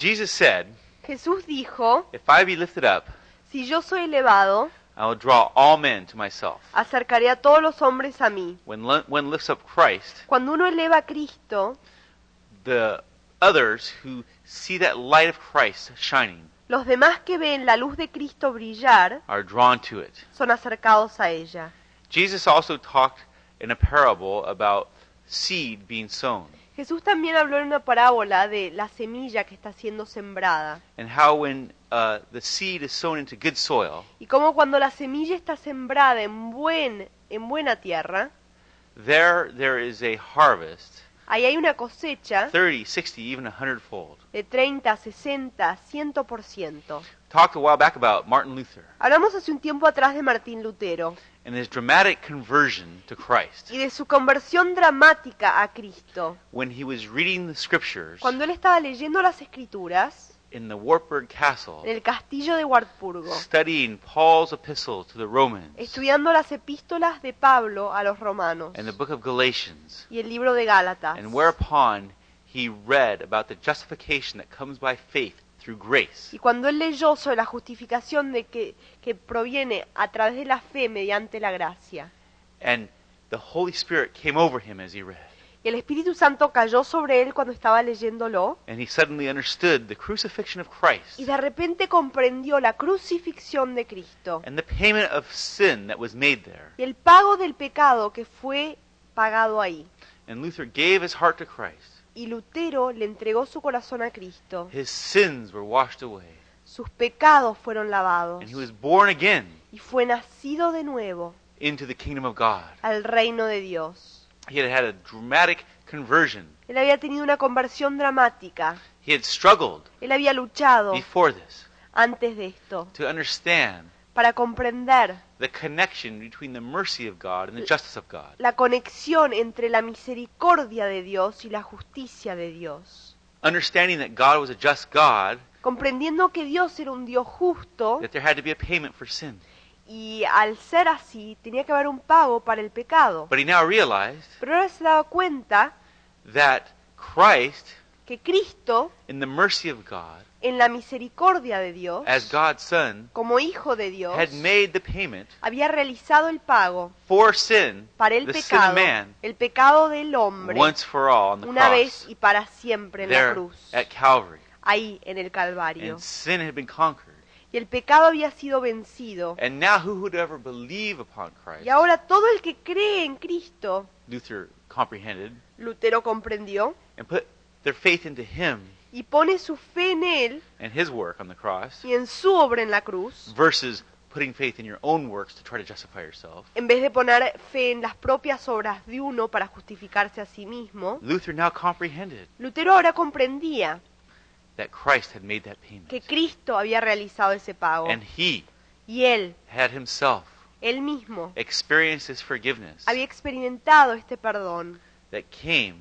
Jesus said, Jesús dijo, If I be lifted up, si yo soy elevado, I will draw all men to myself. acercaré a todos los hombres a mí. When one lifts up Christ, Cuando uno eleva a Cristo, the others who see that light of Christ shining los demás que ven la luz de Cristo brillar are drawn to it. son acercados a ella. Jesus also talked in a parable about seed being sown Jesús también habló en una parábola de la semilla que está siendo sembrada and how when uh, the seed is sown into good soil, y cómo cuando la semilla está sembrada en buen en buena tierra, there there is a harvest ahí hay una cosecha 30, 60, even a hundredfold. de 30, 60, 100%. Talked a while back about Martin Luther. Hablamos hace un tiempo atrás de Martín Lutero. And his dramatic conversion to Christ. Y de su conversión dramática a Cristo. when he was reading the scriptures Cuando él estaba leyendo las escrituras in the Wartburg Castle, en el castillo de Wartburgo, studying Paul's epistle to the Romans estudiando las epístolas de Pablo a los romanos and the book of Galatians, y el libro de Gálatas, and whereupon he read about the justification that comes by faith through grace. y cuando él leyó sobre la justificación de que, que proviene a través de la fe mediante la gracia, And the Holy Spirit came over him as he read. y el Espíritu Santo cayó sobre él cuando estaba leyéndolo, And he suddenly understood the crucifixion of Christ y de repente comprendió la crucifixión de Cristo and the payment of sin that was made there. y el pago del pecado que fue pagado ahí. And Luther gave his heart to Christ. Y Lutero le entregó su corazón a Cristo. His sins were washed away. Sus pecados fueron lavados. And he was born again Y fue nacido de nuevo into the kingdom of God. al reino de Dios. He had had a dramatic conversion. Él había tenido una conversión dramática. He had struggled Él había luchado before this antes de esto to understand para comprender the connection between the mercy of God and the justice of God. la conexión entre la misericordia de Dios y la justicia de Dios. Understanding that God was a just God, Comprendiendo que Dios era un Dios justo that there had to be a payment for sin. y al ser así tenía que haber un pago para el pecado. But he now realized Pero ahora se daba cuenta that Christ, que Cristo, in the mercy of God, en la misericordia de Dios, as God's Son, como hijo de Dios, had made the payment había realizado el pago for sin, para el the sin of pecado, man, el pecado del hombre, once for all on the una vez y para siempre en la cruz, at Calvary. ahí en el Calvario. And sin had been conquered. Y el pecado había sido vencido. And now who would ever believe upon Christ? Y ahora todo el que cree en Cristo, Luther comprehended Lutero comprendió, and put their faith into him y pone su fe en Él and his work on the cross y en su obra en la cruz, versus putting faith in your own works to try to justify yourself. en vez de poner fe en las propias obras de uno para justificarse a sí mismo, Luther now comprehended Lutero ahora comprendía that Christ had made that payment. que Cristo había realizado ese pago. And he Y Él, had himself Él mismo, experienced his forgiveness había experimentado este perdón that came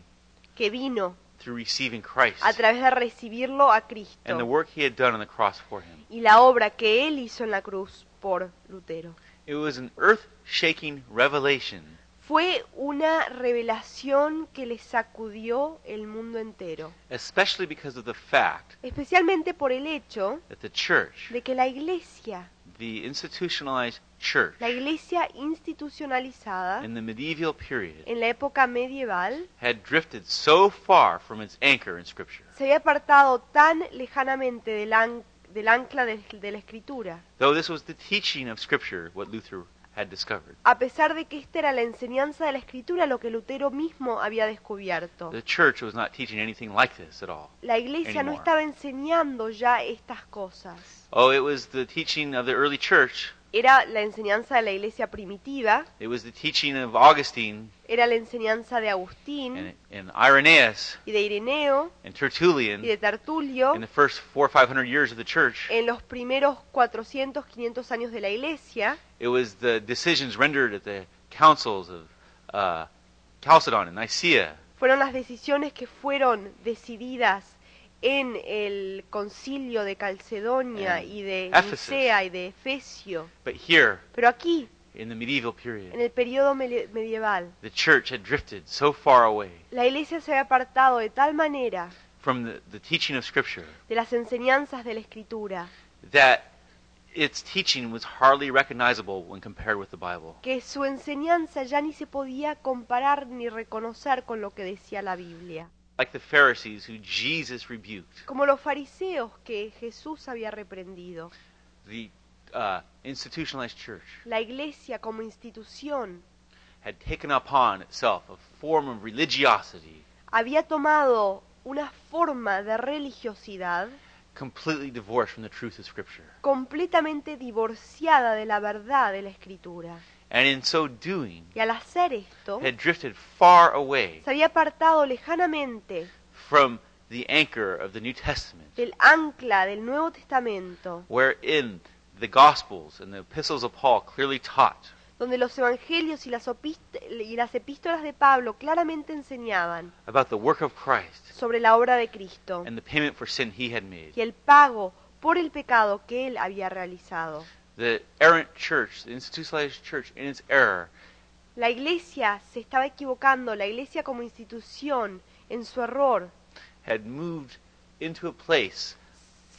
que vino through receiving Christ a través de recibirlo a and the Cristo work he had done on the cross for him. y la obra que Él hizo en la cruz por Lutero. It was an earth shaking revelation Fue una revelación que le sacudió el mundo entero, especially because of the fact especialmente por el hecho that the church, de que la iglesia, the institutionalized church la iglesia institucionalizada in the medieval period, en la época medieval, had drifted so far from its anchor in Scripture. se había apartado tan lejanamente del, an- del ancla de, de la escritura, Though this was the teaching of Scripture, what Luther a pesar de que esta era la enseñanza de la escritura, lo que Lutero mismo había descubierto. the church was not teaching anything like this at all. La iglesia no estaba enseñando ya estas cosas. Oh, it was the teaching of the early church. Era la enseñanza de la iglesia primitiva, It was the teaching of Augustine era la enseñanza de Agustín and, and Irenaeus y de Ireneo and y Tertullian de Tertulio in the first four or five hundred years of the church. en los primeros 400, 500 años de la iglesia. It was the decisions rendered at the councils of uh, Chalcedon and Nicaea. Fueron las decisiones que fueron decididas en el concilio de Calcedonia y de. Nicea y de Efesio. But here, Pero aquí, in the medieval en period, el periodo medieval, the church had drifted so far away la iglesia se había apartado de tal manera from the, the teaching of Scripture de las enseñanzas de la Escritura, that its teaching was hardly recognizable when compared with the Bible. que su enseñanza ya ni se podía comparar ni reconocer con lo que decía la Biblia, Like the Pharisees who Jesus rebuked, como los fariseos que Jesús había reprendido. the uh, institutionalized church La iglesia como institución had taken upon itself a form of religiosity había tomado una forma de religiosidad completely divorced from the truth of Scripture. completamente divorciada de la verdad de la Escritura. And in so doing, Y al hacer esto, had drifted far away se había apartado lejanamente from the anchor of the New Testament, del ancla del Nuevo Testamento, wherein the Gospels and the epistles of Paul clearly taught donde los evangelios y las, opist- y las epístolas de Pablo claramente enseñaban about the work of Christ sobre la obra de Cristo and the payment for sin he had made. y el pago por el pecado que él había realizado. The errant church, the institutionalized church, in its error, La iglesia se estaba equivocando, la iglesia como institución, en su error, had moved into a place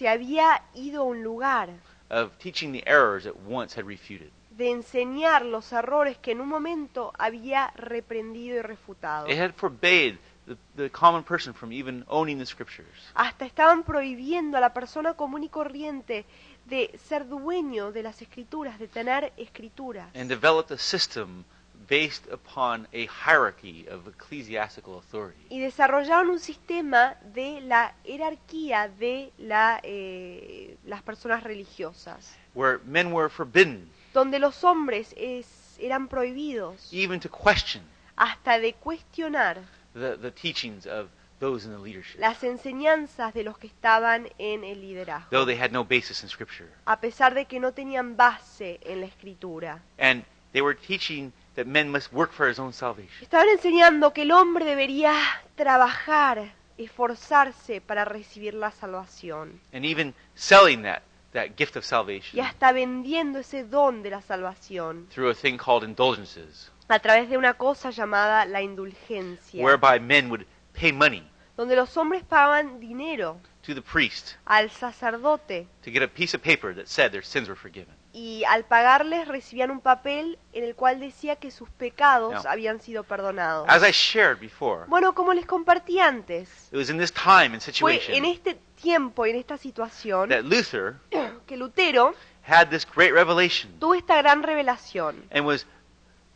se había ido a un lugar of teaching the errors it once had refuted. de enseñar los errores que en un momento había reprendido y refutado. It had forbade the, the common person from even owning the scriptures. Hasta estaban prohibiendo a la persona común y corriente de ser dueño de las escrituras, de tener escrituras. and developed a system based upon a hierarchy of ecclesiastical authority. Y desarrollaron un sistema de la jerarquía de la, eh, las personas religiosas, where men were forbidden donde los hombres es- eran prohibidos even to question hasta de cuestionar the, the teachings of those in the leadership, las enseñanzas de los que estaban en el though liderazgo, they had no basis in Scripture. a pesar de que no tenían base en la escritura. And they were teaching that men must work for his own salvation. Estaban enseñando que el hombre debería trabajar, esforzarse para recibir la salvación. And even selling that, that gift of salvation Y hasta vendiendo ese don de la salvación through a thing called indulgences, a través de una cosa llamada la indulgencia, whereby men would pay money donde los hombres pagaban dinero to the priest al sacerdote to get a piece of paper that said their sins were forgiven. Y al pagarles recibían un papel en el cual decía que sus pecados No. habían sido perdonados. As I shared before, Bueno, como les compartí antes, it was in this time and fue situation en este tiempo y en esta situación that Luther que Lutero had this great revelation tuvo esta gran revelación and was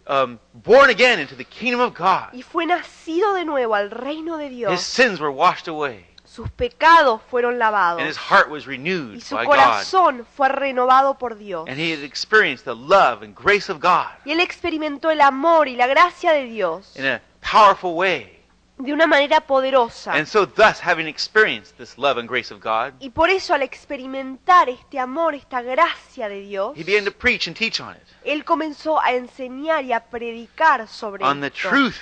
um, born again into the kingdom of God. y fue nacido de nuevo al reino de His Dios. sins were washed away, Sus pecados fueron lavados and his heart was y renewed su by God. corazón fue renovado por Dios. And he had experienced the love and grace of God Y él experimentó el amor y la gracia de Dios in a powerful way. de una manera poderosa. And so, thus, having experienced this love and grace of God, Y por eso al experimentar este amor, esta gracia de Dios, he began to preach and teach on it, él comenzó a enseñar y a predicar sobre on the esto, truth,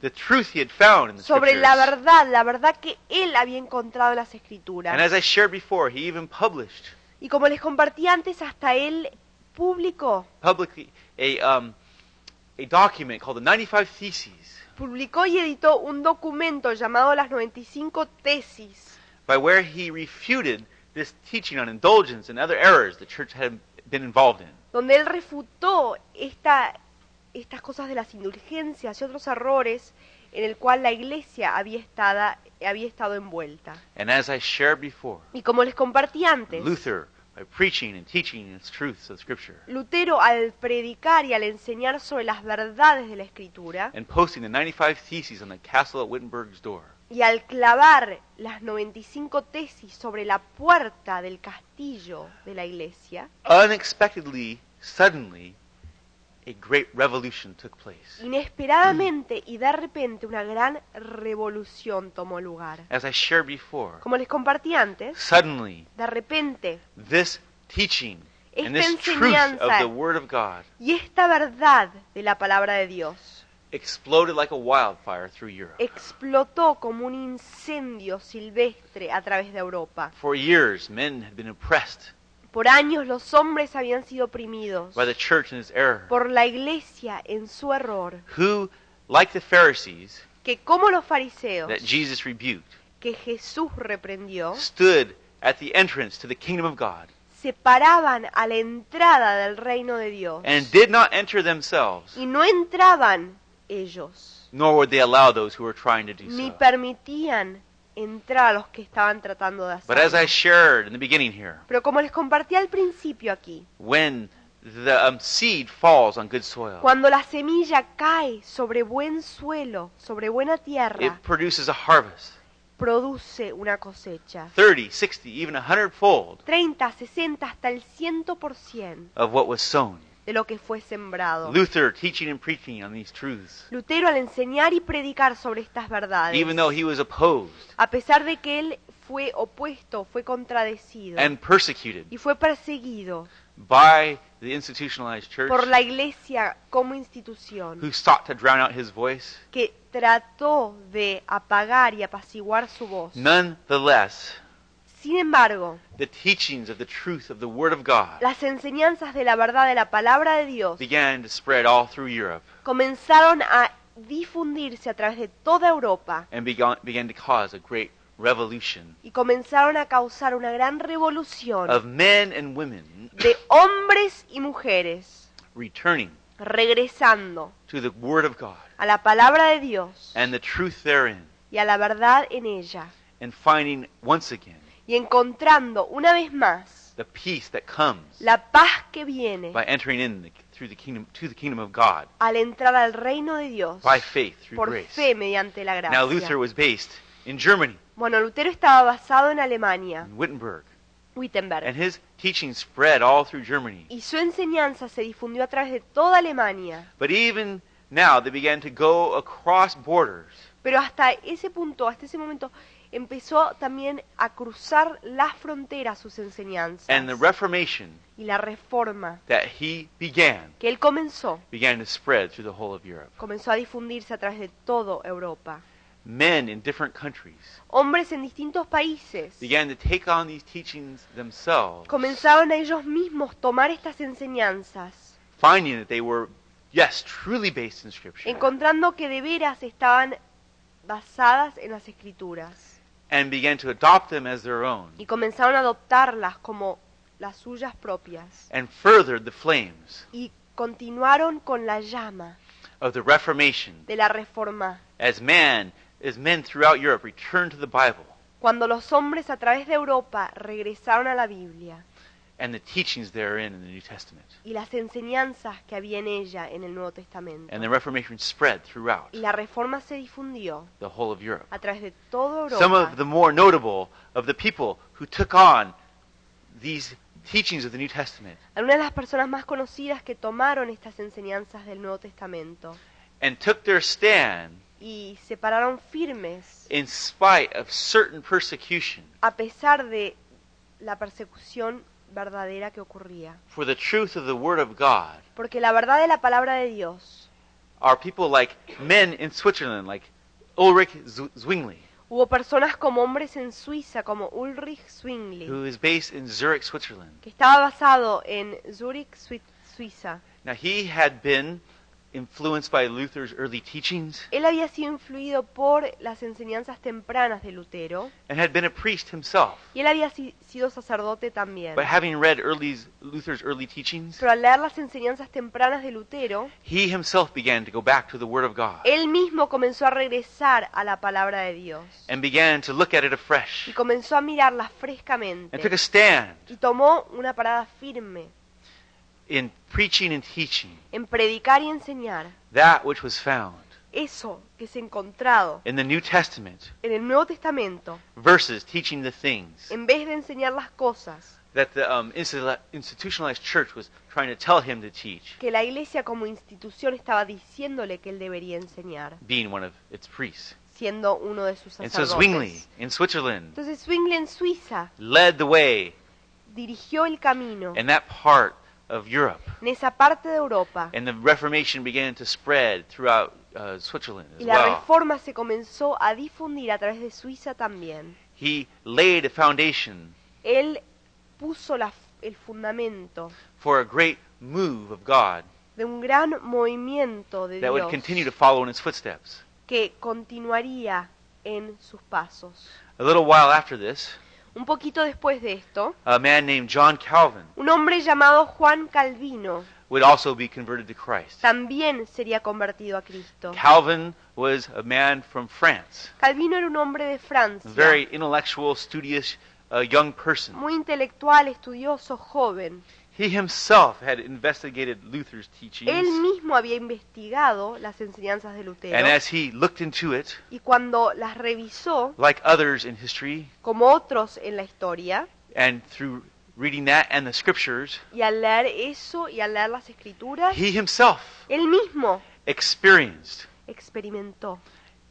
the truth he had found in the sobre la verdad, la verdad que él había encontrado en las escrituras. And as I shared before, he even published Y como les compartí antes, hasta él publicó, publicly a um, a document called the 95 Theses, publicó y editó un documento llamado las 95 tesis, by where he refuted this teaching on indulgence and other errors the church had been involved in. donde él refutó esta, estas cosas de las indulgencias y otros errores en el cual la iglesia había, estada- había estado envuelta. And as I shared before, Y como les compartí antes, Luther, by preaching and teaching its truths of Scripture, Lutero al predicar y al enseñar sobre las verdades de la escritura and posting the 95 Theses on the castle at Wittenberg's door, y al clavar las 95 tesis sobre la puerta del castillo de la iglesia, unexpectedly, suddenly, a great revolution took place. inesperadamente y de repente una gran revolución tomó lugar. As I shared before, Como les compartí antes, suddenly, de repente this teaching and esta this truth of enseñanza the Word of God y esta verdad de la palabra de Dios exploded like a wildfire through Europe. explotó como un incendio silvestre a través de Europa. For years, men had been oppressed Por años los hombres habían sido oprimidos by the church in its error, por la iglesia en su error, who, like the Pharisees que como los fariseos that Jesus rebuked, que Jesús reprendió stood at the entrance to the kingdom of God se paraban a la entrada del reino de Dios and did not enter themselves, y no entraban ellos, nor would they allow those who were trying to do ni so. permitían entrar a los que estaban tratando de But as I hacerlo. shared in the beginning here, Pero como les compartí al principio aquí, when the um, seed falls on good soil, cuando la semilla cae sobre buen suelo, sobre buena it tierra, produces a harvest produce una cosecha. 30, 60, even a hundredfold 30, 60, hasta el 100% of what was sown. De lo que fue sembrado. Luther teaching and preaching on these truths, Lutero al enseñar y predicar sobre estas verdades, even though he was opposed a pesar de que él fue opuesto, fue contradecido and persecuted y fue perseguido by the institutionalized church por la iglesia como institución, who sought to drown out his voice, que trató de apagar y apaciguar su voz. nonetheless, Sin embargo, the teachings of the truth of the Word of God las enseñanzas de la verdad de la palabra de Dios began to spread all through Europe comenzaron a difundirse a través de toda Europa and began, began to cause a great revolution y comenzaron a causar una gran revolución of men and women de hombres y mujeres returning regresando to the Word of God a la palabra de Dios and the truth therein y a la verdad en ella and finding once again y encontrando una vez más the peace that comes la paz que viene by entering in the, through the kingdom to the kingdom of God al entrar al reino de Dios by faith through por grace. fe mediante la Now Luther gracia. was based in Germany, Bueno, Lutero estaba basado en Alemania, in Wittenberg, and his teaching spread all through Germany. y su enseñanza se difundió a través de toda Alemania. But even now they began to go across borders Pero hasta ese punto, hasta ese momento, empezó también a cruzar las fronteras sus enseñanzas. and the Reformation Y la reforma that he began que él comenzó, began to spread through the whole of Europe. comenzó a difundirse a través de toda Europa. Men in different countries Hombres en distintos países began to take on these teachings themselves, comenzaron a ellos mismos tomar estas enseñanzas, finding that they were, yes, truly based in Scripture, encontrando que de veras estaban basadas en las escrituras and began to adopt them as their own, y comenzaron a adoptarlas como las suyas propias and furthered the flames y continuaron con la llama of the Reformation de la reforma. as man, as men throughout Europe returned to the Bible Cuando los hombres a través de Europa regresaron a la Biblia and the teachings therein in the New Testament. y las enseñanzas que había en ella en el Nuevo Testamento, And the Reformation spread throughout y la reforma se difundió the whole of Europe. a través de toda Some Europa. of the more notable of the people who took on these teachings of the New Testament Algunas de las personas más conocidas que tomaron estas enseñanzas del Nuevo Testamento and took their stand y se pararon firmes in spite of certain persecution a pesar de la persecución verdadera que ocurría. for the truth of the Word of God Porque la verdad de la palabra de Dios are people like men in Switzerland, like Ulrich Zwingli, hubo personas como hombres en Suiza, como Ulrich Zwingli, who is based in Zurich, Switzerland. que estaba basado en Zurich, Sui- Suiza. Now, he had been influenced by Luther's early teachings Él había sido influido por las enseñanzas tempranas de Lutero and had been a priest himself. y él había si- sido sacerdote también. But having read early, Luther's early teachings, Pero al leer las enseñanzas tempranas de Lutero, he himself began to go back to the Word of God él mismo comenzó a regresar a la palabra de Dios and began to look at it afresh y comenzó a mirarla and took frescamente a stand y tomó una parada firme in preaching and teaching en predicar y enseñar that which was found eso que es encontrado in the New Testament en el Nuevo Testamento versus teaching the things en vez de enseñar las cosas that the um, institutionalized church was trying to tell him to teach, que la iglesia como institución estaba diciéndole que él debería enseñar, being one of its priests. siendo uno de sus sacerdotes. And so Zwingli in Switzerland Entonces Zwingli en Suiza led the way dirigió el camino in that part of Europe. en esa parte de Europa And the Reformation began to spread throughout uh, Switzerland y as la well. reforma se comenzó a difundir a través de Suiza también. He laid a foundation Él puso la- el fundamento for a great move of God de un gran movimiento de that would Dios continue to follow in his footsteps. que continuaría en sus pasos. A little while after this, Un poquito después de esto, a man named John Calvin un hombre llamado Juan Calvino would also be converted to Christ. también sería convertido a Cristo. Calvin was a man from France, Calvino era un hombre de a Francia, very intellectual, studious uh, young person. muy intelectual, estudioso, joven. He himself had investigated Luther's teachings. Él mismo había investigado las enseñanzas de Lutero and as he looked into it, y cuando las revisó, like others in history, como otros en la historia, and through reading that and the scriptures, y al leer eso y al leer las escrituras, he himself él mismo experienced experimentó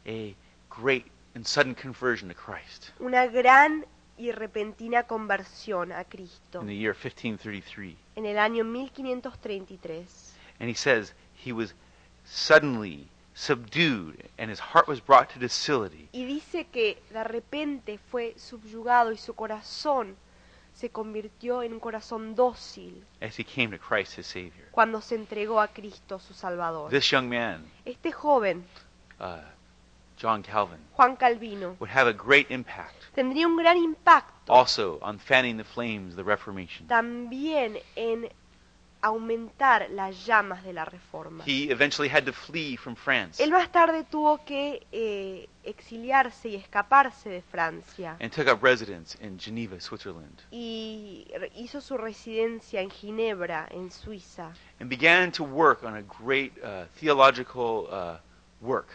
a great and sudden conversion to Christ una gran y repentina conversión a Cristo in the year 1533. en el año 1533. And he says he was suddenly subdued and his heart was brought to docility. Y dice que de repente fue subyugado y su corazón se convirtió en un corazón dócil as he came to Christ his Savior. cuando se entregó a Cristo su Salvador. This young man, Este joven, uh, John Calvin, Juan Calvino, would have a great impact tendría un gran impacto also on fanning the flames of the Reformation. también en aumentar las llamas de la reforma. He eventually had to flee from France. Él más tarde tuvo que eh, exiliarse y escaparse de Francia. And took up residence in Geneva, Switzerland, y re- hizo su residencia en Ginebra, en Suiza, and began to work on a great uh, theological uh, work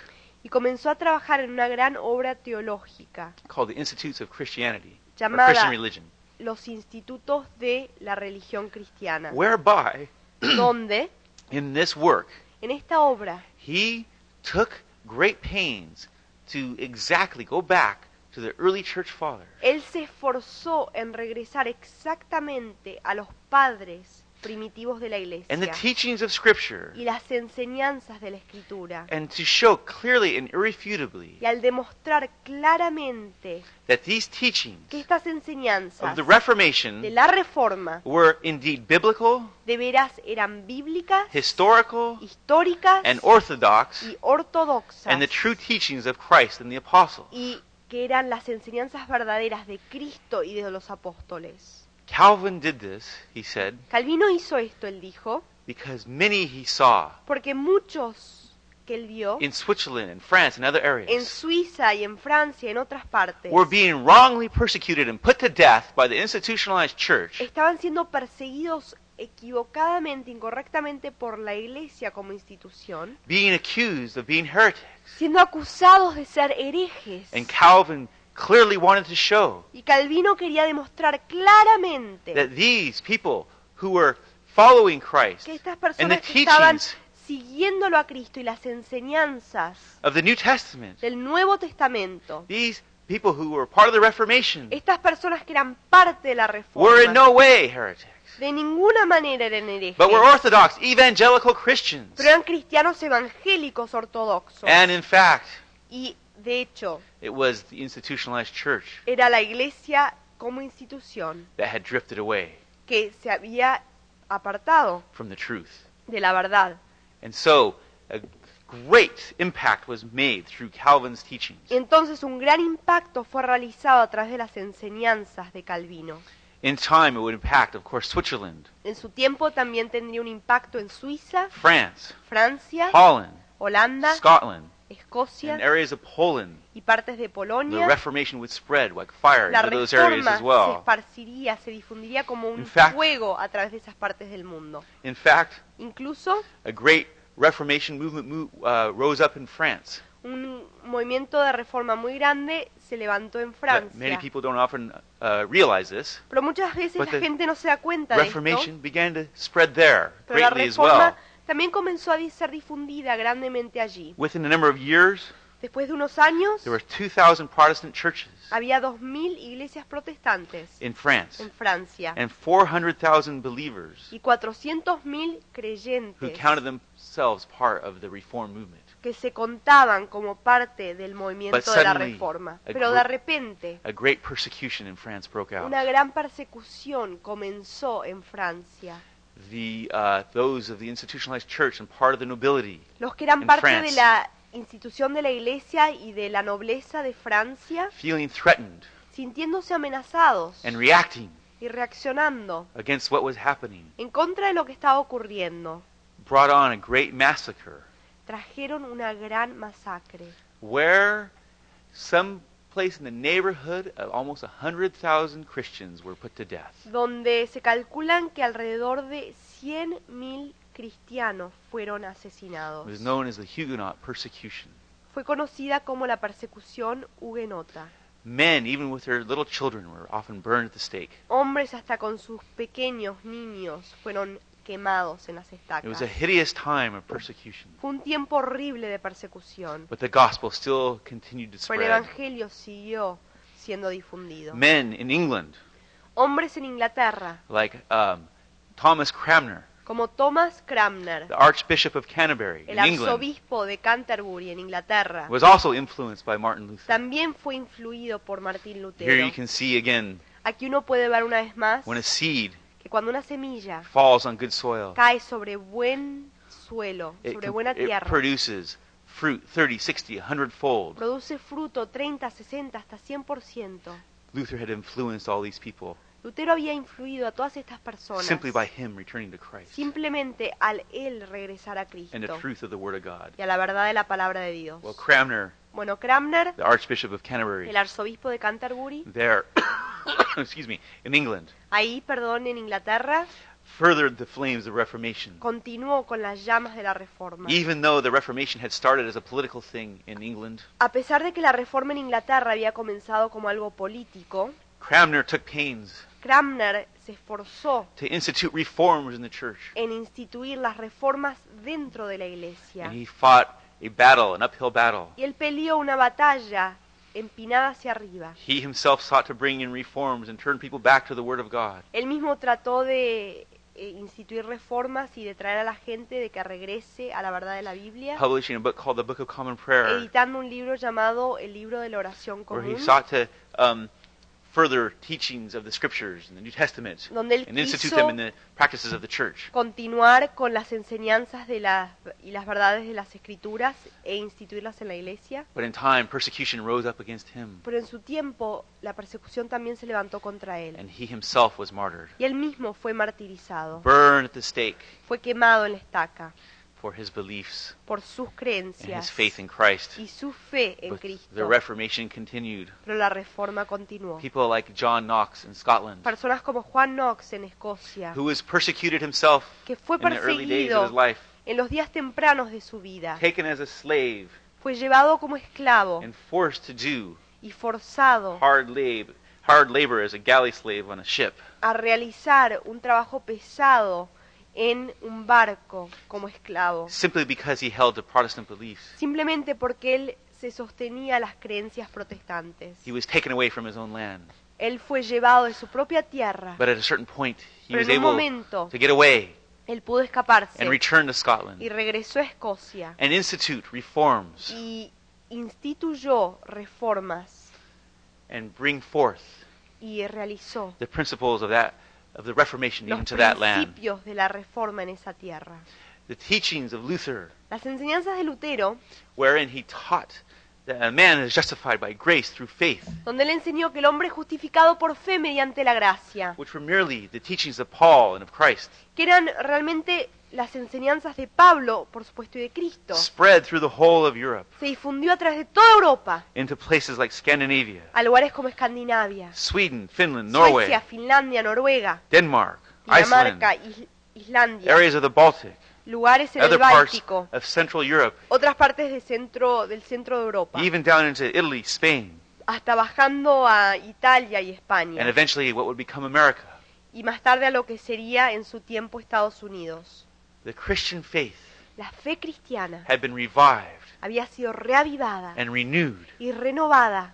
y comenzó a trabajar en una gran obra teológica, called the Institutes of Christianity, or Llamada- Religion, los institutos de la religión cristiana, whereby donde in this work en esta obra he took great pains to exactly go back to the early church fathers. Él se esforzó en regresar exactamente a los padres primitivos de la and the iglesia teachings of Scripture, y las enseñanzas de la escritura. and to show clearly and irrefutably Y al demostrar claramente that these teachings que estas of enseñanzas the de Reformation la reforma were indeed biblical, de veras eran bíblicas, historical, históricas and orthodox, y ortodoxas and the true teachings of Christ and the apostles. y que eran las enseñanzas verdaderas de Cristo y de los apóstoles. Calvin did this, he said, Calvino hizo esto, él dijo, because many he saw porque muchos que él vio in Switzerland and France and other en areas Suiza y en Francia y en otras partes were being wrongly persecuted and put to death by the institutionalized church estaban siendo perseguidos equivocadamente, incorrectamente por la iglesia como institución, being accused of being heretics. siendo acusados de ser herejes. And Calvin clearly wanted to show Y Calvino quería demostrar claramente that these people who were following Christ que estas and the personas que estaban teachings siguiéndolo a Cristo y las enseñanzas of the New Testament, del Nuevo Testamento, these people who were part of the Reformation, estas personas que eran parte de la were in reforma, no way heretics, de ninguna manera eran herejes, but were Orthodox, evangelical Christians. pero eran cristianos evangélicos ortodoxos. And in fact, Y de hecho, it was the institutionalized church era la iglesia como institución that had drifted away que se había apartado from the truth. de la verdad. And so, a great impact was made through Calvin's teachings. Entonces un gran impacto fue realizado a través de las enseñanzas de Calvino. In time, it would impact, of course, Switzerland, En su tiempo también tendría un impacto en Suiza, France, Francia, Holland, Holanda, Scotland, and Escocia areas of Poland. y partes de The Polonia. Reformation would spread like fire La into those areas as se well. esparciría, se difundiría como un In fact- fuego a través de esas partes del mundo. In fact, Incluso a great Reformation movement mo- uh, rose up in France. un movimiento de reforma muy grande se levantó en But many Francia. people don't often uh, realize this. Pero muchas veces la the gente no se da cuenta de esto. Reformation began to spread there Pero la greatly as well. También comenzó a ser difundida grandemente allí. Within a number of years, Después de unos años, there were 2,000 Protestant churches había 2.000 iglesias protestantes in France en Francia and 400,000 believers y 400.000 who creyentes counted themselves part of the Reform movement. que se contaban como parte del movimiento But de la reforma. a Pero de repente, A great persecution in France broke out. una gran persecución comenzó en Francia. The, uh, those of the institutionalized church and part of the nobility Los que eran In parte France. de la institución de la iglesia y de la nobleza de Francia, feeling threatened sintiéndose amenazados and reacting y reaccionando against what was happening, en contra de lo que estaba ocurriendo, brought on a great massacre. Trajeron una gran masacre, where some place in the neighborhood of almost 100,000 Christians were put to death. donde se calculan que alrededor de 100.000 cristianos fueron It asesinados. was known as the Huguenot persecution. Fue conocida como la persecución huguenota. Men, even with their little children, were often burned at the stake. Hombres hasta con sus pequeños niños fueron quemados en las It was estacas. a hideous time of persecution. Fue un tiempo horrible de persecución, But the gospel still continued to pero el spread. Evangelio siguió siendo difundido. Men in England, Hombres en Inglaterra, like um, Thomas Cranmer, como Thomas Cranmer, the Archbishop of Canterbury el in England, arzobispo de Canterbury en Inglaterra, was also influenced by Martin Luther. también fue influido por Martín Here Lutero. you can see again Aquí uno puede ver una vez más when a seed que cuando una semilla falls on good soil, cae sobre buen suelo, it, sobre buena it tierra, produces fruit 30, 60, 100 fold. produce fruto 30, 60, hasta 100%. Luther had influenced all these people Lutero había influido a todas estas personas simply by him returning to Christ simplemente al él regresar a and the Cristo truth of the Word of God. y a la verdad de la palabra de Dios. Well, Cranmer, Bueno, Cranmer, the Archbishop of Canterbury, el arzobispo de Canterbury, there, excuse me, in England, ahí, perdón, en Inglaterra, furthered the flames of Reformation. continuó con las llamas de la reforma. Even though the Reformation had started as a political thing in England, A pesar de que la reforma en Inglaterra había comenzado como algo político, Cranmer took pains Cranmer se esforzó to institute reforms in the church. en instituir las reformas dentro de la iglesia. And he fought a battle, an uphill battle. Y él peleó una batalla empinada hacia arriba. He himself sought to bring in reforms and turn people back to the Word of God. Él mismo trató de eh, instituir reformas y de traer a la gente de que regrese a la verdad de la Biblia, Publishing a book called the Book of Common Prayer, editando un libro llamado El libro de la oración where he común, sought to um, further teachings of the Scriptures and the New Testament donde él and institute them in the practices of the church. continuar con las enseñanzas de las, y las verdades de las escrituras e instituirlas en la iglesia. But in time, persecution rose up against him, Pero en su tiempo la persecución también se levantó contra él. and he himself was martyred, Y él mismo fue martirizado, burned at the stake fue quemado en la estaca for his beliefs por sus and his creencias faith in Christ. y su fe en But the Cristo. Reformation continued. Pero la reforma continuó. People like John Knox in Scotland, Personas como Juan Knox en Escocia, who was persecuted himself que fue in the early days of his perseguido life, en los días tempranos de su vida, taken as a slave fue llevado como esclavo and forced to do y forzado hard labor, hard labor as a galley slave on a ship. a realizar un trabajo pesado en un barco como esclavo, simply because he held to Protestant beliefs. simplemente porque él se sostenía a las creencias protestantes. He was taken away from his own land. Él fue llevado de su propia tierra, But at a certain point, he pero was en un able momento to get away él pudo escaparse and return to Scotland y regresó a Escocia and institute reforms y instituyó reformas and bring forth y realizó the principles of that of the Reformation los even to that land. principios de la reforma en esa tierra. The teachings of Luther, Las enseñanzas de Lutero, wherein he taught that a man is justified by grace through faith, donde él enseñó que el hombre es justificado por fe mediante la gracia, which were merely the teachings of Paul and of Christ, que eran realmente las enseñanzas de Pablo, por supuesto, y de Cristo, spread through the whole of Europe se difundió a través de toda Europa, into places like Scandinavia, a lugares como Escandinavia, Sweden, Finland, Norway, Suecia, Finlandia, Noruega, Denmark, Dinamarca, Is- Islandia, areas of the Baltic, lugares en el other parts Báltico, of Central Europe, otras partes de centro, del centro de Europa, even down into Italy, Spain, hasta bajando a Italia y and España, eventually what would become America. y más tarde a lo que sería en su tiempo Estados Unidos. The Christian faith La fe cristiana had been revived había sido reavivada and renewed y renovada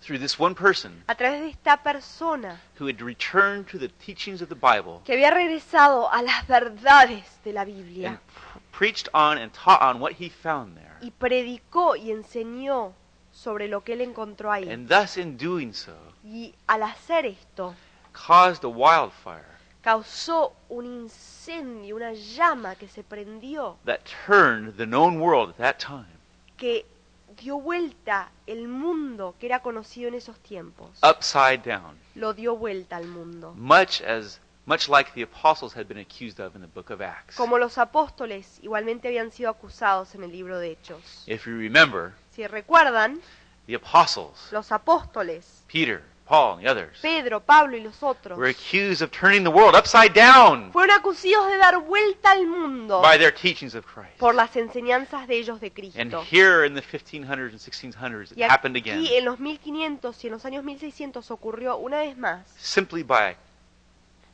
through this one person a través de esta persona who had returned to the teachings of the Bible que había regresado a las verdades de la and Biblia pr- preached on and taught on what he found there. y predicó y enseñó sobre lo que él encontró ahí. And thus, in doing so, Y al hacer esto, caused a wildfire causó un incendio, una llama que se prendió that turned the known world at that time que dio vuelta el mundo que era conocido en esos tiempos. upside down, Lo dio vuelta al mundo. much as much like the apostles had been accused of in the book of Acts. Como los apóstoles igualmente habían sido acusados en el libro de Hechos. If you remember, Si recuerdan, the apostles, los apóstoles, Peter, Paul, and the others, Pedro, Pablo y los otros, were accused of turning the world upside down fueron acusados de dar vuelta al mundo by their teachings of Christ. por las enseñanzas de ellos de And Cristo. here in the 1500s and 1600s, it Y happened again. aquí en los 1500 y en los años 1600 ocurrió una vez más, Simply by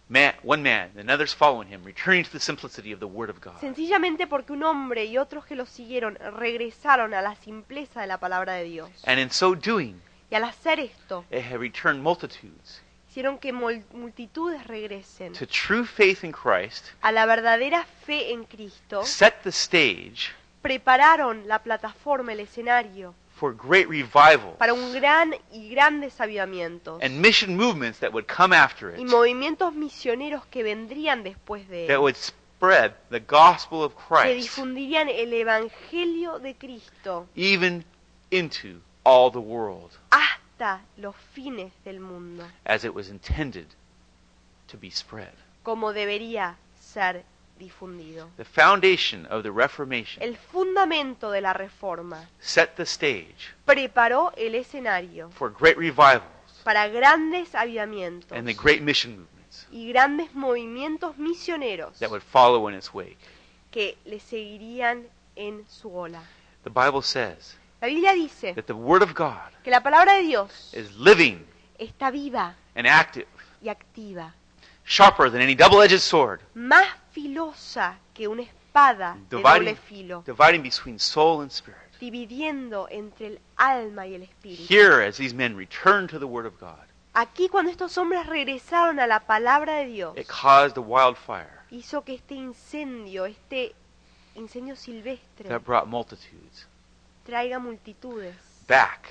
man, one man and others following him, returning to the simplicity of the Word of God. sencillamente porque un hombre y otros que lo siguieron regresaron a la simpleza de la palabra de Dios. And in so doing, Y al hacer esto, it had returned multitudes hicieron que mul- multitudes regresen to true faith in Christ, a la verdadera fe en Cristo, set the stage prepararon la plataforma, el escenario, for great revival para un gran y grandes avivamientos and mission movements that would come after y it, movimientos misioneros que vendrían después de that él, would spread the gospel of que Christ difundirían el Evangelio de Cristo even into all the world hasta los fines del mundo, as it was intended to be spread. como debería ser difundido. The foundation of the Reformation El fundamento de la reforma set the stage preparó el escenario for great revivals para grandes avivamientos and the great mission movements y grandes movimientos misioneros that would follow in its wake. que le seguirían en su ola. The Bible says La Biblia dice that the Word of God que la palabra de Dios is living está viva and active, y activa, sharper than any double edged sword, más filosa que una espada de doble dividing, filo, dividing between soul and spirit. dividiendo entre el alma y el espíritu. Here, as these men return to the Word of God, Aquí cuando estos hombres regresaron a la palabra de Dios, it caused a wildfire hizo que este incendio, este incendio silvestre, that brought multitudes traiga multitudes back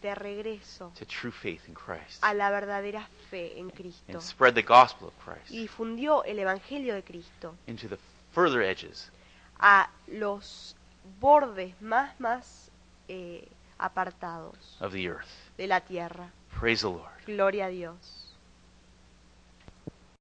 de regreso to true faith in Christ a la verdadera fe en Cristo and spread the gospel of y Christ difundió el Evangelio de Cristo into the further edges a los bordes más, más eh, apartados of the earth. de la tierra. Praise the Lord. Gloria a Dios.